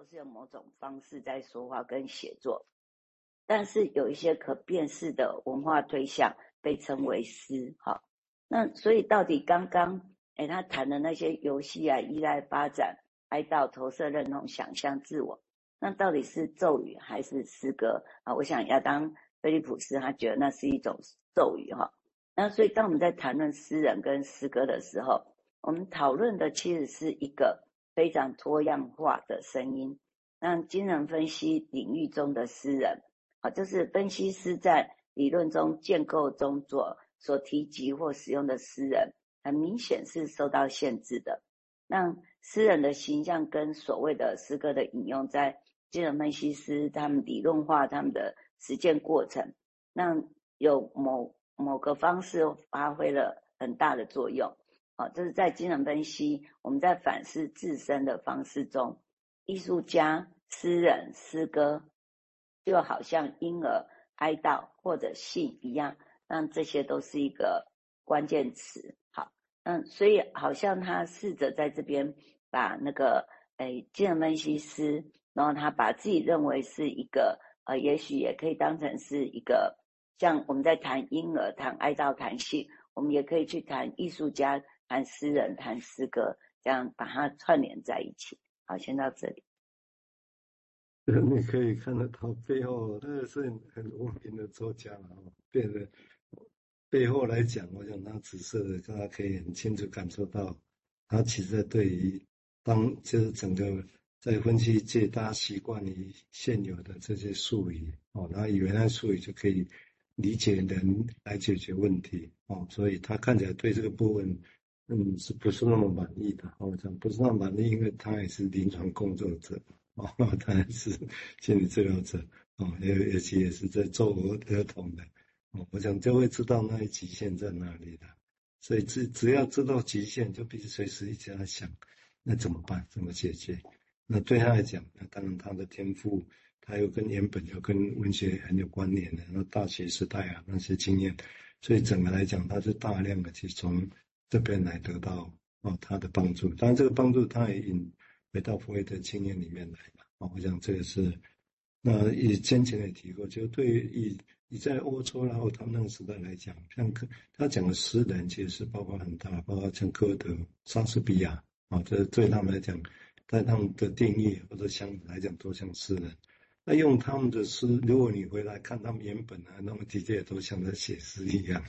都是用某种方式在说话跟写作，但是有一些可辨识的文化对象被称为诗。哈，那所以到底刚刚诶他谈的那些游戏啊，依赖发展、哀悼、投射、认同、想象、自我，那到底是咒语还是诗歌啊？我想亚当·菲利普斯他觉得那是一种咒语哈。那所以当我们在谈论诗人跟诗歌的时候，我们讨论的其实是一个非常多样化的声音。那精神分析领域中的诗人，啊，就是分析师在理论中建构中所所提及或使用的诗人，很明显是受到限制的。那诗人的形象跟所谓的诗歌的引用，在精神分析师他们理论化他们的实践过程，那有某某个方式发挥了很大的作用。好，这是在精神分析，我们在反思自身的方式中，艺术家、诗人、诗歌，就好像婴儿哀悼或者性一样，那这些都是一个关键词。好，嗯，所以好像他试着在这边把那个，诶，精神分析师，然后他把自己认为是一个，呃，也许也可以当成是一个，像我们在谈婴儿、谈哀悼、谈性，我们也可以去谈艺术家。谈诗人，谈诗歌，这样把它串联在一起。好，先到这里。你可以看得到背后，那个是很无名的作家了。变得背后来讲，我想他紫色的，大家可以很清楚感受到，他其实对于当就是整个在分析界，大家习惯于现有的这些术语哦，然后以为那术语就可以理解人来解决问题哦，所以他看起来对这个部分。嗯，是不是那么满意的？我讲不是那么满意，因为他也是临床工作者，哦，他也是心理治疗者，哦，也尤其也是在做儿童的，哦，我想就会知道那极限在哪里的。所以只只要知道极限，就必须随时一直在想，那怎么办？怎么解决？那对他来讲，那当然他的天赋，他又跟原本又跟文学很有关联的，那大学时代啊那些经验，所以整个来讲，他是大量的去从。这边来得到哦，他的帮助，当然这个帮助他也引回到弗洛伊德经验里面来了哦。我想这个是，那以先前也提过，就对于以以在欧洲然后他们那个时代来讲，像科他讲的诗人其实是包括很大，包括像歌德、莎士比亚啊，这对他们来讲，在他们的定义或者相来讲都像诗人。那用他们的诗，如果你回来看他们原本啊，那么的确也都像在写诗一样，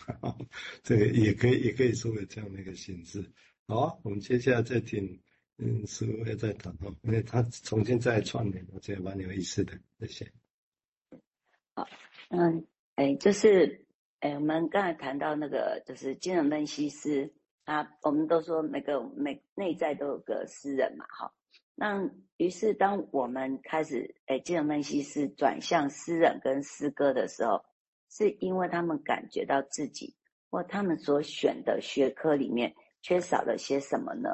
这个也可以也可以说为这样的一个形式。好，我们接下来再听，嗯，师父也在谈哦，因为他重新再串联，我觉得蛮有意思的。谢谢。好，嗯，哎，就是，哎，我们刚才谈到那个，就是精神分析师，啊，我们都说每个每内在都有个诗人嘛，哈。那于是，当我们开始诶，精神分析师转向诗人跟诗歌的时候，是因为他们感觉到自己或他们所选的学科里面缺少了些什么呢？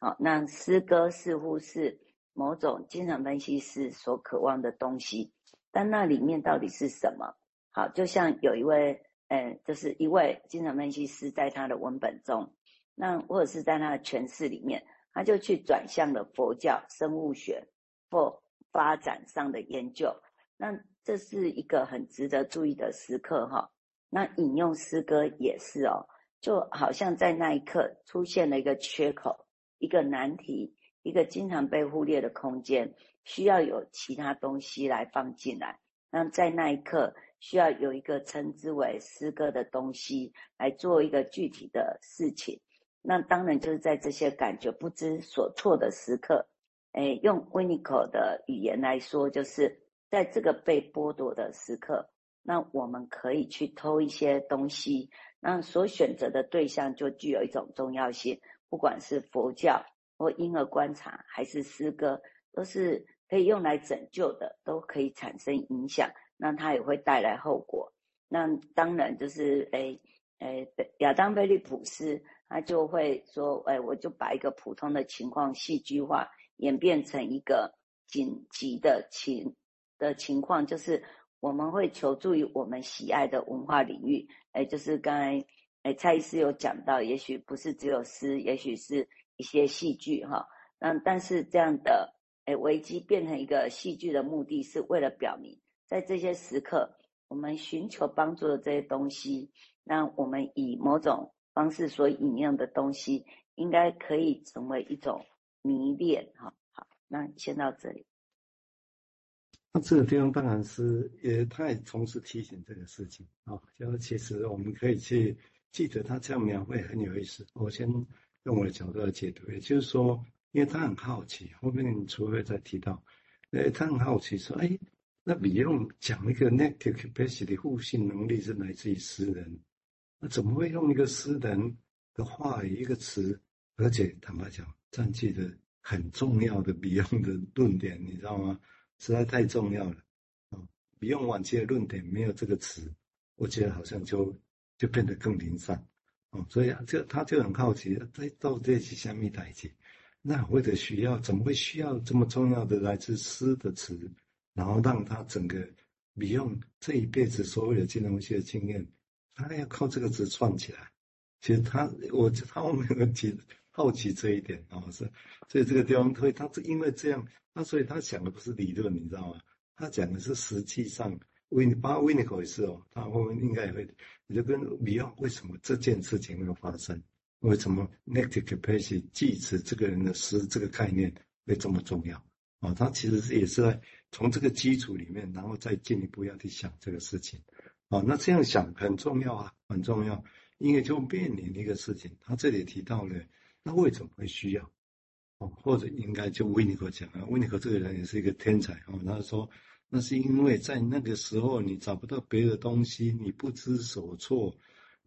好，那诗歌似乎是某种精神分析师所渴望的东西，但那里面到底是什么？好，就像有一位，诶，就是一位精神分析师在他的文本中，那或者是在他的诠释里面。他就去转向了佛教生物学或发展上的研究，那这是一个很值得注意的时刻哈。那引用诗歌也是哦，就好像在那一刻出现了一个缺口，一个难题，一个经常被忽略的空间，需要有其他东西来放进来。那在那一刻，需要有一个称之为诗歌的东西来做一个具体的事情。那当然就是在这些感觉不知所措的时刻，诶，用维尼口的语言来说，就是在这个被剥夺的时刻，那我们可以去偷一些东西，那所选择的对象就具有一种重要性，不管是佛教或婴儿观察，还是诗歌，都是可以用来拯救的，都可以产生影响，那它也会带来后果。那当然就是诶诶，亚当·菲利普斯。他就会说：“哎，我就把一个普通的情况戏剧化，演变成一个紧急的情的情况，就是我们会求助于我们喜爱的文化领域。哎，就是刚才哎蔡医师有讲到，也许不是只有诗，也许是一些戏剧哈。那但是这样的诶，危机变成一个戏剧的目的是为了表明，在这些时刻，我们寻求帮助的这些东西，那我们以某种方式所引用的东西，应该可以成为一种迷恋。哈，好，那先到这里。那这个地方当然是也，他也同时提醒这个事情啊，就是其实我们可以去记得他这样描绘很有意思。我先用我的角度来解读，也就是说，因为他很好奇，后面你除非再提到，呃，他很好奇说，哎，那 Beyond 讲一个 negative capacity 互信能力是来自于诗人，那怎么会用一个诗人的话语一个词，而且坦白讲，占据的很重要的 Beyond 的论点，你知道吗？实在太重要了，啊，比用晚期的论点没有这个词，我觉得好像就就变得更零散，哦，所以啊，就他就很好奇，在到这些下面台阶，那或者需要怎么会需要这么重要的来自诗的词，然后让他整个比用这一辈子所有的金融学的经验，他要靠这个字串起来，其实他我他后面很奇好奇这一点啊，是，所以这个地方会他是因为这样。那所以他讲的不是理论，你知道吗？他讲的是实际上，维巴维尼口也是哦，他后面应该也会，你就跟比较为什么这件事情会发生？为什么 negative capacity 记词这个人的诗这个概念会这么重要？啊、哦，他其实是也是在从这个基础里面，然后再进一步要去想这个事情。哦，那这样想很重要啊，很重要，因为就面临一个事情，他这里提到了，那为什么会需要？哦或者应该就维尼克讲啊，维尼克这个人也是一个天才哦。他说，那是因为在那个时候你找不到别的东西，你不知所措，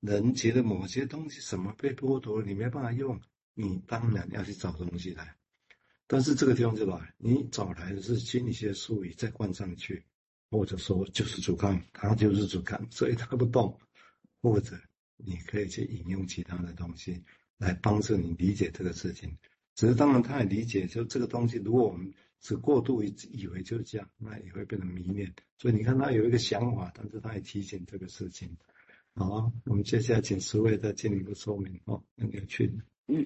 人觉得某些东西什么被剥夺了，你没办法用，你当然要去找东西来。但是这个地方就来，你找来的是心理学术语再灌上去，或者说就是主干，它就是主干，所以他不动。或者你可以去引用其他的东西来帮助你理解这个事情。只是当然，他也理解，就这个东西，如果我们只过度以以为就是这样，那也会变成迷恋。所以你看，他有一个想法，但是他也提醒这个事情。好，我们接下来请十位再进一步说明哦，很有趣。嗯，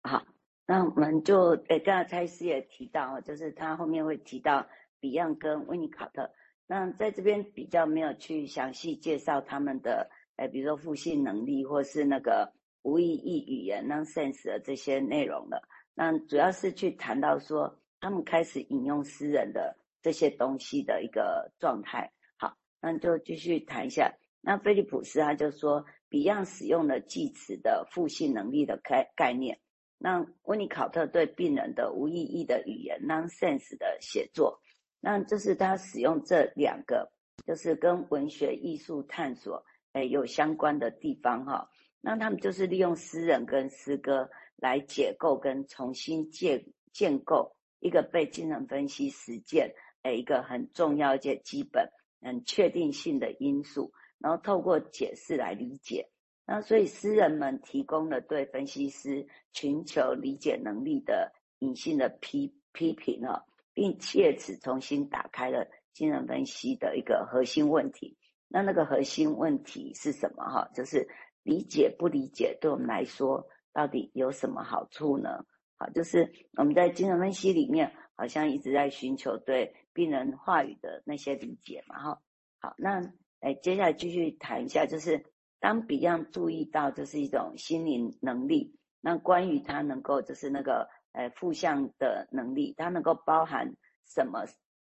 好，那我们就诶，刚才蔡司也提到，就是他后面会提到 Beyond 跟温尼考特。那在这边比较没有去详细介绍他们的，诶，比如说复性能力，或是那个无意义语言 nonsense 的这些内容了。那主要是去谈到说，他们开始引用诗人的这些东西的一个状态。好，那就继续谈一下。那菲利普斯他就说，Beyond 使用了记词的复性能力的概概念。那温尼考特对病人的无意义的语言 nonsense 的写作，那这是他使用这两个，就是跟文学艺术探索诶有相关的地方哈。那他们就是利用诗人跟诗歌。来解构跟重新建建构一个被精神分析实践诶一个很重要且基本很确定性的因素，然后透过解释来理解。那所以诗人们提供了对分析师寻求理解能力的隐性的批批评啊，并借此重新打开了精神分析的一个核心问题。那那个核心问题是什么？哈，就是理解不理解对我们来说。到底有什么好处呢？好，就是我们在精神分析里面，好像一直在寻求对病人话语的那些理解嘛。哈，好，那诶，接下来继续谈一下，就是当 Beyond 注意到这是一种心灵能力，那关于他能够就是那个诶负向的能力，它能够包含什么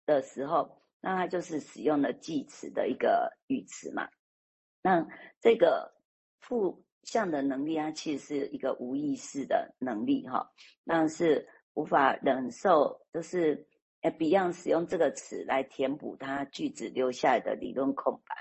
的时候，那它就是使用了记词的一个语词嘛。那这个负。向的能力啊，其实是一个无意识的能力哈，那是无法忍受，就是诶，Beyond 使用这个词来填补它句子留下来的理论空白，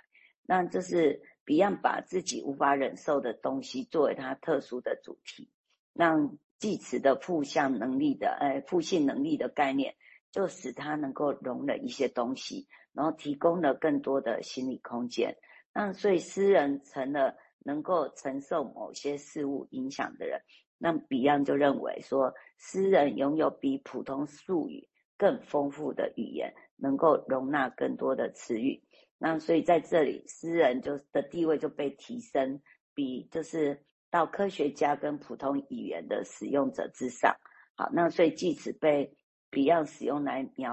那这是 Beyond 把自己无法忍受的东西作为他特殊的主题，让记词的负向能力的诶负性能力的概念，就使他能够容忍一些东西，然后提供了更多的心理空间，那所以诗人成了。能够承受某些事物影响的人，那 Beyond 就认为说，诗人拥有比普通术语更丰富的语言，能够容纳更多的词语。那所以在这里，诗人就的地位就被提升，比就是到科学家跟普通语言的使用者之上。好，那所以即使被 Beyond 使用来描